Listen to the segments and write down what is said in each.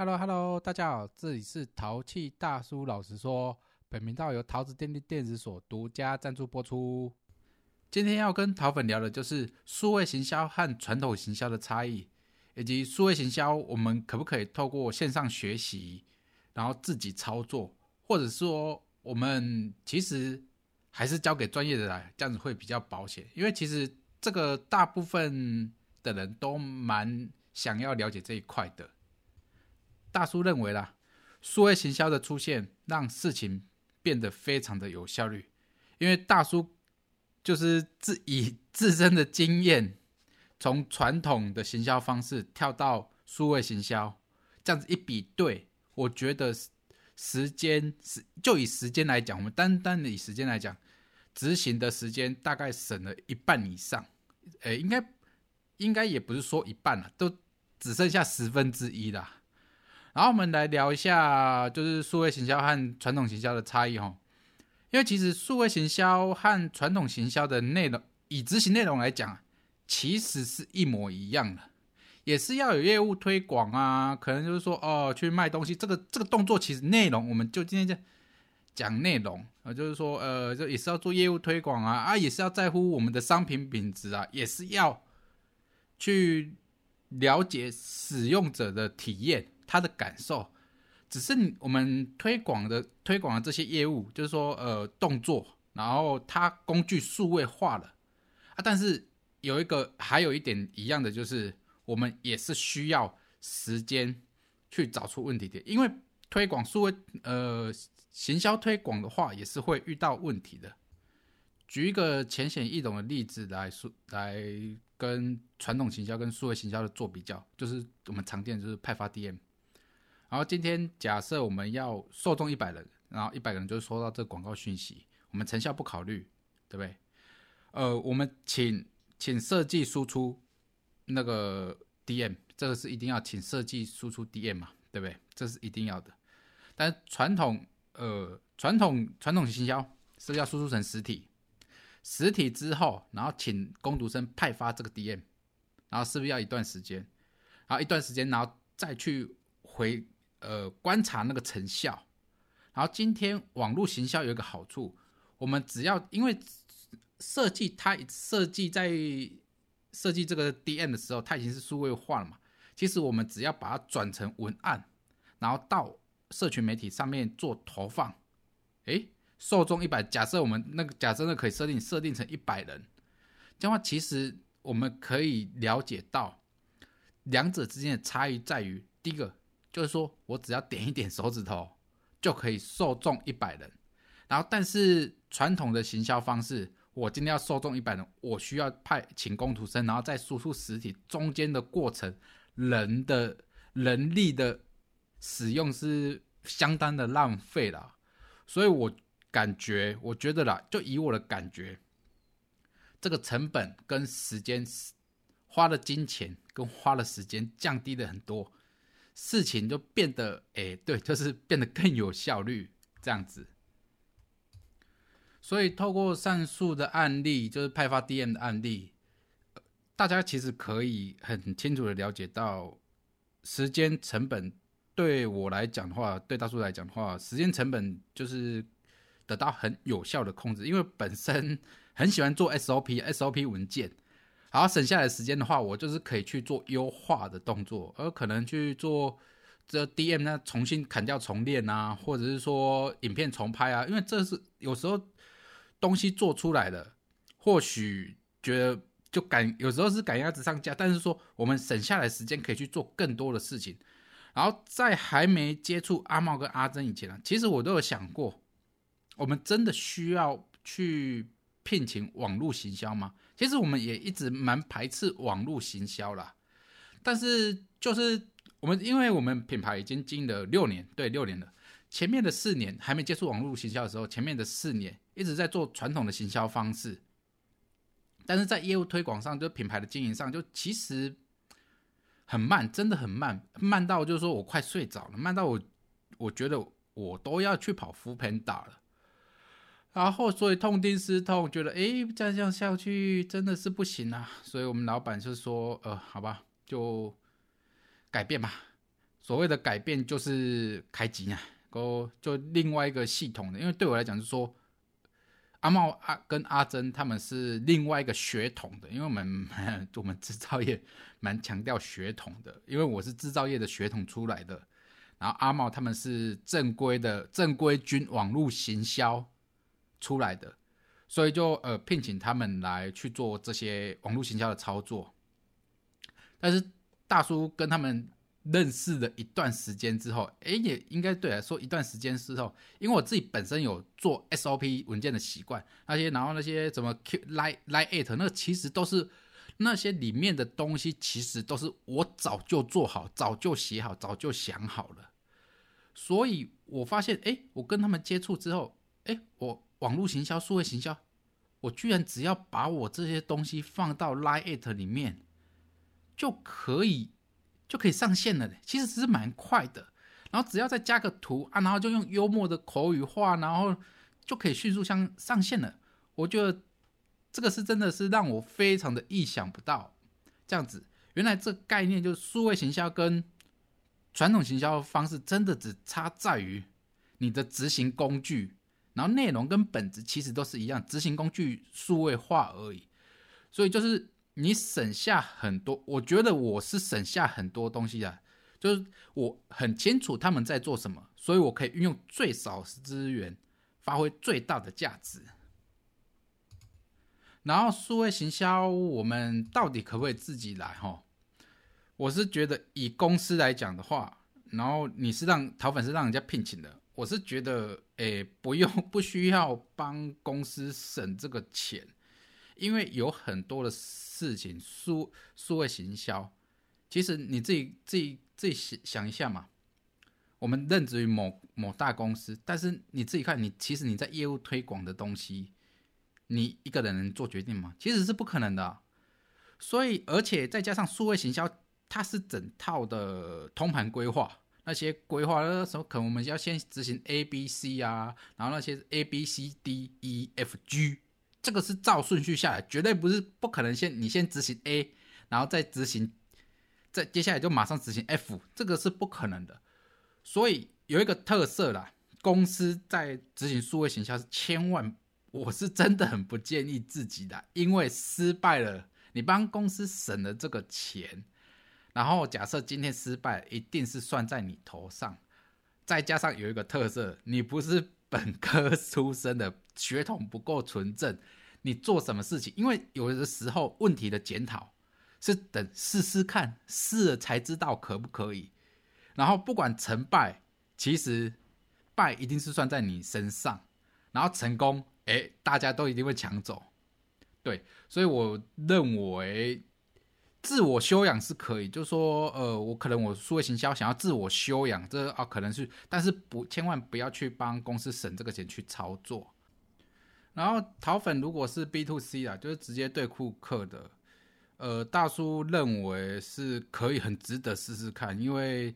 Hello Hello，大家好，这里是淘气大叔。老实说，本频道由桃子电力电子所独家赞助播出。今天要跟桃粉聊的就是数位行销和传统行销的差异，以及数位行销我们可不可以透过线上学习，然后自己操作，或者说我们其实还是交给专业的来，这样子会比较保险。因为其实这个大部分的人都蛮想要了解这一块的。大叔认为啦，数位行销的出现让事情变得非常的有效率，因为大叔就是自以自身的经验，从传统的行销方式跳到数位行销，这样子一比对，我觉得时间是就以时间来讲，我们单单的以时间来讲，执行的时间大概省了一半以上，诶，应该应该也不是说一半了，都只剩下十分之一啦。然后我们来聊一下，就是数位行销和传统行销的差异哈。因为其实数位行销和传统行销的内容，以执行内容来讲，其实是一模一样的，也是要有业务推广啊，可能就是说哦，去卖东西，这个这个动作其实内容，我们就今天就讲内容啊，就是说呃，就也是要做业务推广啊，啊，也是要在乎我们的商品品质啊，也是要去了解使用者的体验。他的感受，只是我们推广的推广的这些业务，就是说，呃，动作，然后它工具数位化了啊。但是有一个，还有一点一样的，就是我们也是需要时间去找出问题点，因为推广数位，呃，行销推广的话，也是会遇到问题的。举一个浅显易懂的例子来说，来跟传统行销跟数位行销的做比较，就是我们常见就是派发 DM。然后今天假设我们要受众一百人，然后一百个人就收到这广告讯息，我们成效不考虑，对不对？呃，我们请请设计输出那个 DM，这个是一定要请设计输出 DM 嘛，对不对？这是一定要的。但传统呃传统传统行销是要输出成实体，实体之后，然后请工读生派发这个 DM，然后是不是要一段时间？然后一段时间，然后再去回。呃，观察那个成效，然后今天网络行销有一个好处，我们只要因为设计它设计在设计这个 DM 的时候，它已经是数位化了嘛。其实我们只要把它转成文案，然后到社群媒体上面做投放，诶，受众一百，假设我们那个假设那可以设定设定成一百人，这样话其实我们可以了解到两者之间的差异在于第一个。就是说我只要点一点手指头，就可以受众一百人。然后，但是传统的行销方式，我今天要受众一百人，我需要派请工图生，然后再输出实体，中间的过程，人的人力的使用是相当的浪费了。所以我感觉，我觉得啦，就以我的感觉，这个成本跟时间花的金钱跟花的时间降低了很多。事情就变得，哎，对，就是变得更有效率这样子。所以透过上述的案例，就是派发 DM 的案例，大家其实可以很清楚的了解到，时间成本对我来讲的话，对大叔来讲的话，时间成本就是得到很有效的控制，因为本身很喜欢做 SOP，SOP 文件。然后省下来时间的话，我就是可以去做优化的动作，而可能去做这 DM 呢重新砍掉重练啊，或者是说影片重拍啊，因为这是有时候东西做出来了，或许觉得就赶有时候是赶鸭子上架，但是说我们省下来时间可以去做更多的事情。然后在还没接触阿茂跟阿珍以前呢，其实我都有想过，我们真的需要去。聘请网络行销吗？其实我们也一直蛮排斥网络行销啦。但是就是我们，因为我们品牌已经经营了六年，对，六年了。前面的四年还没接触网络行销的时候，前面的四年一直在做传统的行销方式。但是在业务推广上，就品牌的经营上，就其实很慢，真的很慢，慢到就是说我快睡着了，慢到我我觉得我都要去跑副喷打了。然后，所以痛定思痛，觉得哎，再这样下去真的是不行啊。所以我们老板就说，呃，好吧，就改变吧。所谓的改变就是开机啊，go 就另外一个系统的。因为对我来讲是说，阿茂阿跟阿珍他们是另外一个血统的，因为我们我们制造业蛮强调血统的，因为我是制造业的血统出来的，然后阿茂他们是正规的正规军网络行销出来的，所以就呃聘请他们来去做这些网络行销的操作，但是大叔跟他们。认识了一段时间之后，哎，也应该对来说一段时间之后，因为我自己本身有做 SOP 文件的习惯，那些然后那些什么 Q Line Line It 那其实都是那些里面的东西，其实都是我早就做好、早就写好、早就想好了。所以我发现，哎，我跟他们接触之后，哎，我网络行销、数位行销，我居然只要把我这些东西放到 line it 里面，就可以。就可以上线了其实只是蛮快的，然后只要再加个图啊，然后就用幽默的口语化，然后就可以迅速上上线了。我觉得这个是真的是让我非常的意想不到，这样子，原来这概念就是数位行销跟传统行销方式真的只差在于你的执行工具，然后内容跟本质其实都是一样，执行工具数位化而已，所以就是。你省下很多，我觉得我是省下很多东西的，就是我很清楚他们在做什么，所以我可以运用最少资源，发挥最大的价值。然后数位行销，我们到底可不可以自己来？哈，我是觉得以公司来讲的话，然后你是让淘粉是让人家聘请的，我是觉得，诶，不用不需要帮公司省这个钱。因为有很多的事情，数数位行销，其实你自己自己自己想想一下嘛。我们任职于某某大公司，但是你自己看，你其实你在业务推广的东西，你一个人能做决定吗？其实是不可能的。所以，而且再加上数位行销，它是整套的通盘规划，那些规划的时候，可能我们要先执行 A、B、C 啊，然后那些 A、B、C、D、E、F、G。这个是照顺序下来，绝对不是不可能先你先执行 A，然后再执行，再接下来就马上执行 F，这个是不可能的。所以有一个特色啦，公司在执行数位行销是千万，我是真的很不建议自己的，因为失败了，你帮公司省了这个钱，然后假设今天失败，一定是算在你头上。再加上有一个特色，你不是。本科出身的血统不够纯正，你做什么事情？因为有的时候问题的检讨是等试试看，试了才知道可不可以。然后不管成败，其实败一定是算在你身上，然后成功，哎，大家都一定会抢走。对，所以我认为。自我修养是可以，就说，呃，我可能我数位行销想要自我修养，这啊可能是，但是不千万不要去帮公司省这个钱去操作。然后淘粉如果是 B to C 啊，就是直接对顾客的，呃，大叔认为是可以很值得试试看，因为，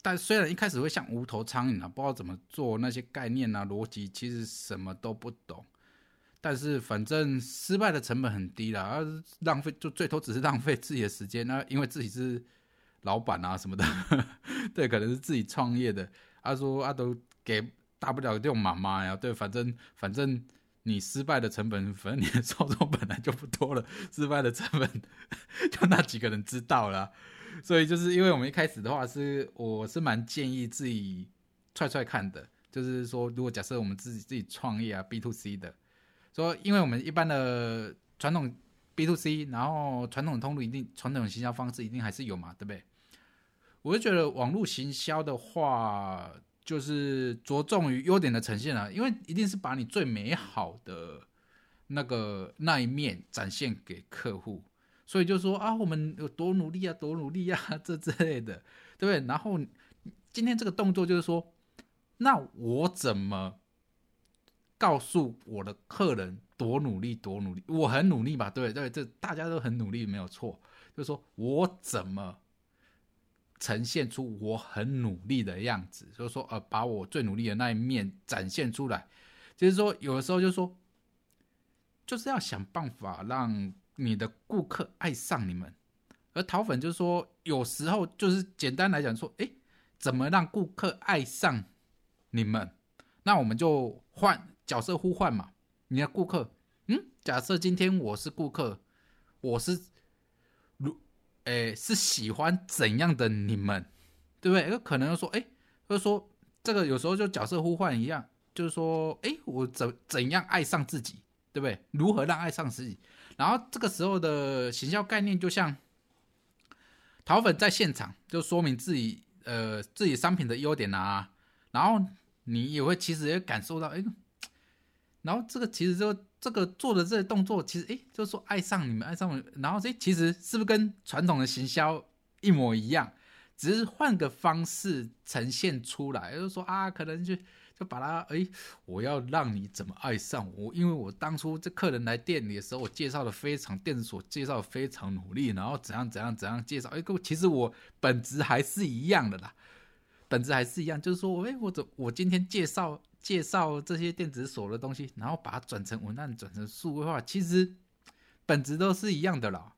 但虽然一开始会像无头苍蝇啊，不知道怎么做那些概念啊逻辑，其实什么都不懂。但是反正失败的成本很低啦，而浪费就最多只是浪费自己的时间。那因为自己是老板啊什么的，对，可能是自己创业的。他说啊，都给大不了就妈妈呀，对，反正反正你失败的成本，反正你的受众本来就不多了，失败的成本 就那几个人知道了。所以就是因为我们一开始的话是，我是蛮建议自己踹踹看的，就是说如果假设我们自己自己创业啊，B to C 的。说，因为我们一般的传统 B to C，然后传统通路一定传统行销方式一定还是有嘛，对不对？我就觉得网络行销的话，就是着重于优点的呈现啊，因为一定是把你最美好的那个那一面展现给客户，所以就说啊，我们有多努力啊，多努力啊，这之类的，对不对？然后今天这个动作就是说，那我怎么？告诉我的客人多努力，多努力，我很努力吧？对对，这大家都很努力，没有错。就是说我怎么呈现出我很努力的样子？就是说，呃，把我最努力的那一面展现出来。就是说，有的时候就是说，就是要想办法让你的顾客爱上你们，而淘粉就是说，有时候就是简单来讲说，哎，怎么让顾客爱上你们？那我们就换角色互换嘛。你的顾客，嗯，假设今天我是顾客，我是如，哎，是喜欢怎样的你们，对不对？有可能说，哎，就说这个有时候就角色互换一样，就是说，哎，我怎怎样爱上自己，对不对？如何让爱上自己？然后这个时候的行销概念就像。淘粉在现场就说明自己呃自己商品的优点啊，然后你也会其实也感受到哎，然后这个其实就这个做的这些动作，其实哎就是说爱上你们爱上我，然后这其实是不是跟传统的行销一模一样，只是换个方式呈现出来，就是说啊可能就。就把他哎，我要让你怎么爱上我？因为我当初这客人来店里的时候，我介绍的非常电子所介绍非常努力，然后怎样怎样怎样介绍？哎，其实我本质还是一样的啦，本质还是一样，就是说，哎，我怎我今天介绍介绍这些电子锁的东西，然后把它转成文案，转成数位化，其实本质都是一样的啦。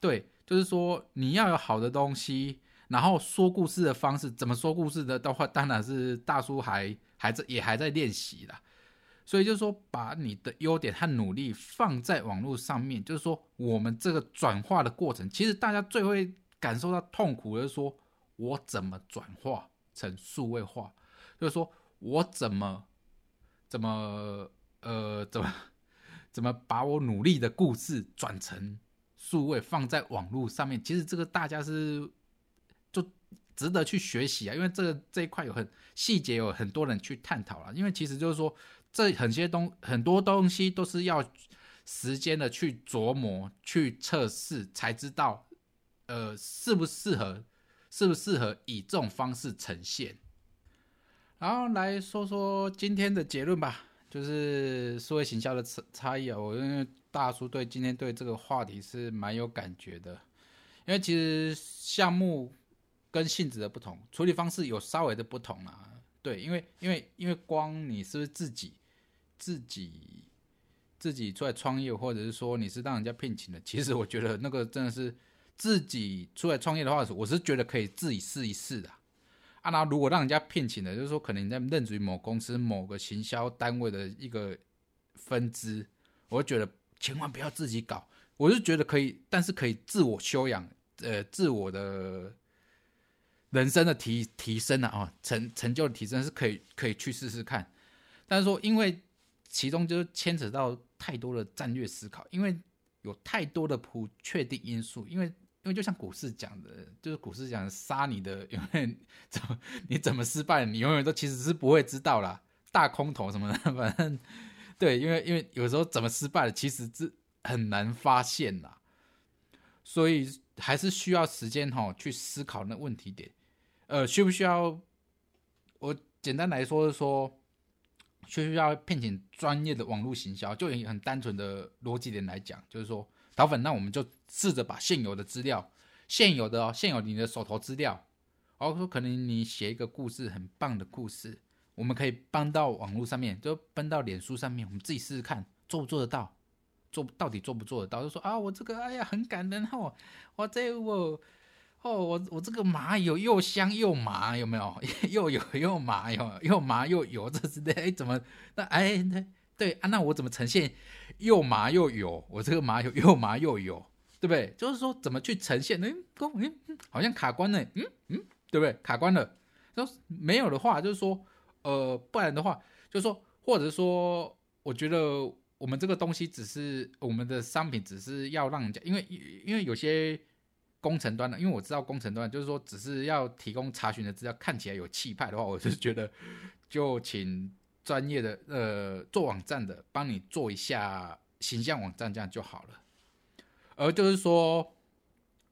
对，就是说你要有好的东西，然后说故事的方式怎么说故事的的话，当然是大叔还。还在也还在练习啦。所以就是说，把你的优点和努力放在网络上面，就是说，我们这个转化的过程，其实大家最会感受到痛苦的是说，我怎么转化成数位化，就是说我怎么怎么呃怎么怎么把我努力的故事转成数位放在网络上面，其实这个大家是就。值得去学习啊，因为这个这一块有很细节，有很多人去探讨了。因为其实就是说，这很些东很多东西都是要时间的去琢磨、去测试，才知道呃适不适合，适不适合以这种方式呈现。然后来说说今天的结论吧，就是思维行销的差差异啊。我因为大叔对今天对这个话题是蛮有感觉的，因为其实项目。跟性质的不同，处理方式有稍微的不同啊。对，因为因为因为光你是不是自己自己自己出来创业，或者是说你是让人家聘请的，其实我觉得那个真的是自己出来创业的话，我是觉得可以自己试一试的。啊那如果让人家聘请的，就是说可能你在任职于某公司某个行销单位的一个分支，我觉得千万不要自己搞。我是觉得可以，但是可以自我修养，呃，自我的。人生的提提升啊，成成就的提升是可以可以去试试看，但是说因为其中就牵扯到太多的战略思考，因为有太多的不确定因素，因为因为就像股市讲的，就是股市讲杀你的，永远怎么你怎么失败，你永远都其实是不会知道啦，大空头什么的，反正对，因为因为有时候怎么失败的，其实是很难发现啦，所以还是需要时间哈去思考那问题点。呃，需不需要？我简单来说是说，需不需要聘请专业的网络行销？就以很单纯的逻辑点来讲，就是说，淘粉，那我们就试着把现有的资料，现有的哦现有你的手头资料，然后说可能你写一个故事，很棒的故事，我们可以搬到网络上面，就搬到脸书上面，我们自己试试看，做不做得到？做到底做不做得到？就说啊，我这个哎呀很感人哦，我这我。哦，我我这个麻油又香又麻，有没有？又有又麻，有又麻又油，这是的。怎么？那哎，对啊，那我怎么呈现又麻又油？我这个麻油又麻又油，对不对？就是说怎么去呈现？哎，哥，嗯，好像卡关了，嗯嗯，对不对？卡关了。说没有的话，就是说，呃，不然的话，就是说，或者说，我觉得我们这个东西只是我们的商品，只是要让人家，因为因为有些。工程端的，因为我知道工程端就是说，只是要提供查询的资料，看起来有气派的话，我就觉得就请专业的呃做网站的帮你做一下形象网站，这样就好了。而就是说，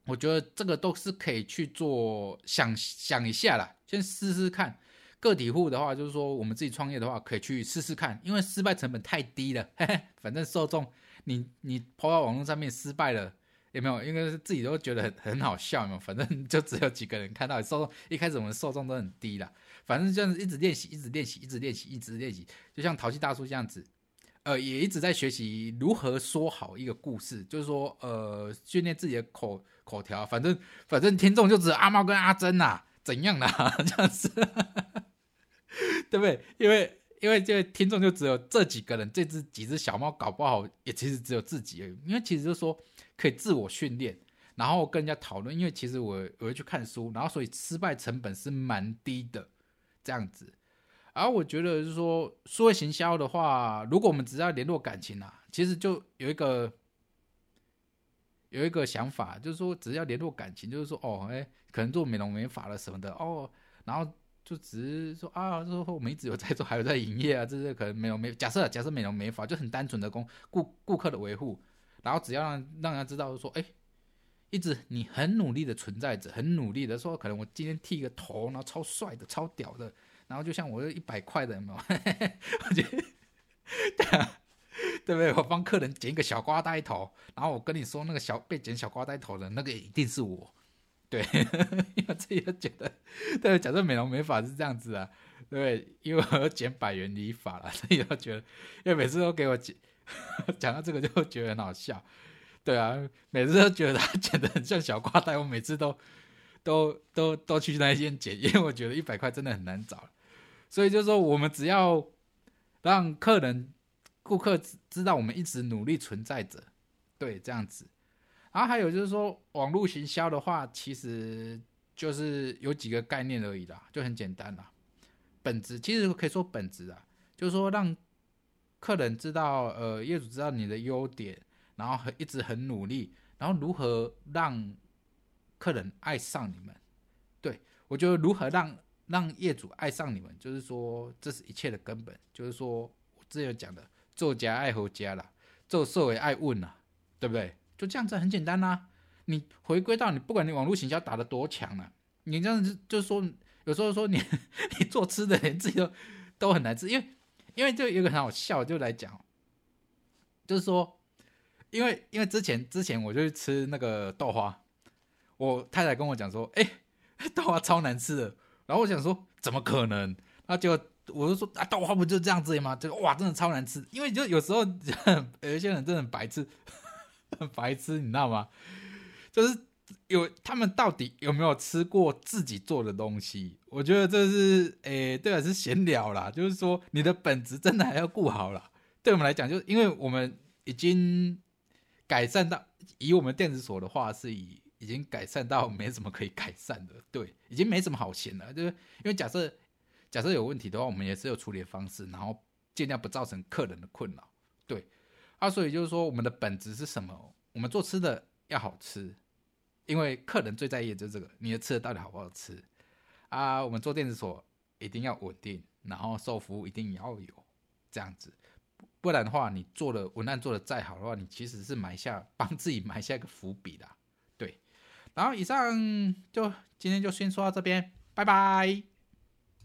我觉得这个都是可以去做想想一下啦，先试试看。个体户的话，就是说我们自己创业的话，可以去试试看，因为失败成本太低了。嘿嘿，反正受众你你抛到网络上面失败了。有没有？因为自己都觉得很很好笑嘛，反正就只有几个人看到，受众一开始我们受众都很低啦，反正这样子一直练习，一直练习，一直练习，一直练习，就像淘气大叔这样子，呃，也一直在学习如何说好一个故事，就是说，呃，训练自己的口口条。反正反正听众就只有阿猫跟阿珍呐，怎样的 这样子，对不对？因为因为这听众就只有这几个人，这只几只小猫搞不好也其实只有自己而已。因为其实就是说可以自我训练，然后跟人家讨论。因为其实我我会去看书，然后所以失败成本是蛮低的，这样子。而我觉得就是说，数位行销的话，如果我们只要联络感情啊，其实就有一个有一个想法，就是说只要联络感情，就是说哦，哎，可能做美容美发了什么的哦，然后就只是说啊，说我们一直有在做，还有在营业啊，这是可能美容美假设假设美容美发就很单纯的供顾顾客的维护，然后只要让让人家知道说，哎，一直你很努力的存在着，很努力的说，可能我今天剃个头，然后超帅的，超屌的。然后就像我这一百块的，有没有？我觉得，对啊，对不对？我帮客人剪一个小瓜呆头，然后我跟你说，那个小被剪小瓜呆头的那个一定是我，对，因为自己觉得，对，假设美容美发是这样子啊，对，因为我要剪百元理发了，所以我觉得，因为每次都给我剪，讲到这个就觉得很好笑，对啊，每次都觉得他剪的很像小瓜呆，我每次都都都都去那间剪，因为我觉得一百块真的很难找。所以就是说，我们只要让客人、顾客知知道我们一直努力存在着，对，这样子。然后还有就是说，网络行销的话，其实就是有几个概念而已啦，就很简单啦。本质其实可以说本质啊，就是说让客人知道，呃，业主知道你的优点，然后很一直很努力，然后如何让客人爱上你们。对我觉得如何让。让业主爱上你们，就是说这是一切的根本。就是说我之前讲的，做家爱回家了，做社为爱问了，对不对？就这样子很简单啦。你回归到你，不管你网络行销打得多强了，你这样子就是说，有时候说你 你做吃的连自己都都很难吃，因为因为就有个很好笑，就来讲，就是说，因为因为之前之前我就去吃那个豆花，我太太跟我讲说，哎，豆花超难吃的。然后我想说，怎么可能？那就我就说啊，豆花不就这样子吗？这个哇，真的超难吃。因为就有时候 有一些人真的很白痴，很白痴，你知道吗？就是有他们到底有没有吃过自己做的东西？我觉得这是诶，对啊，是闲聊啦。就是说，你的本质真的还要顾好了。对我们来讲，就是因为我们已经改善到以我们电子锁的话是以。已经改善到没什么可以改善的，对，已经没什么好嫌了。就是因为假设假设有问题的话，我们也是有处理的方式，然后尽量不造成客人的困扰，对。啊，所以就是说，我们的本质是什么？我们做吃的要好吃，因为客人最在意的就是这个，你的吃的到底好不好吃啊？我们做电子锁一定要稳定，然后售后服务一定要有这样子，不然的话，你做的文案做的再好的话，你其实是埋下帮自己埋下一个伏笔的。对然后以上就今天就先说到这边，拜拜。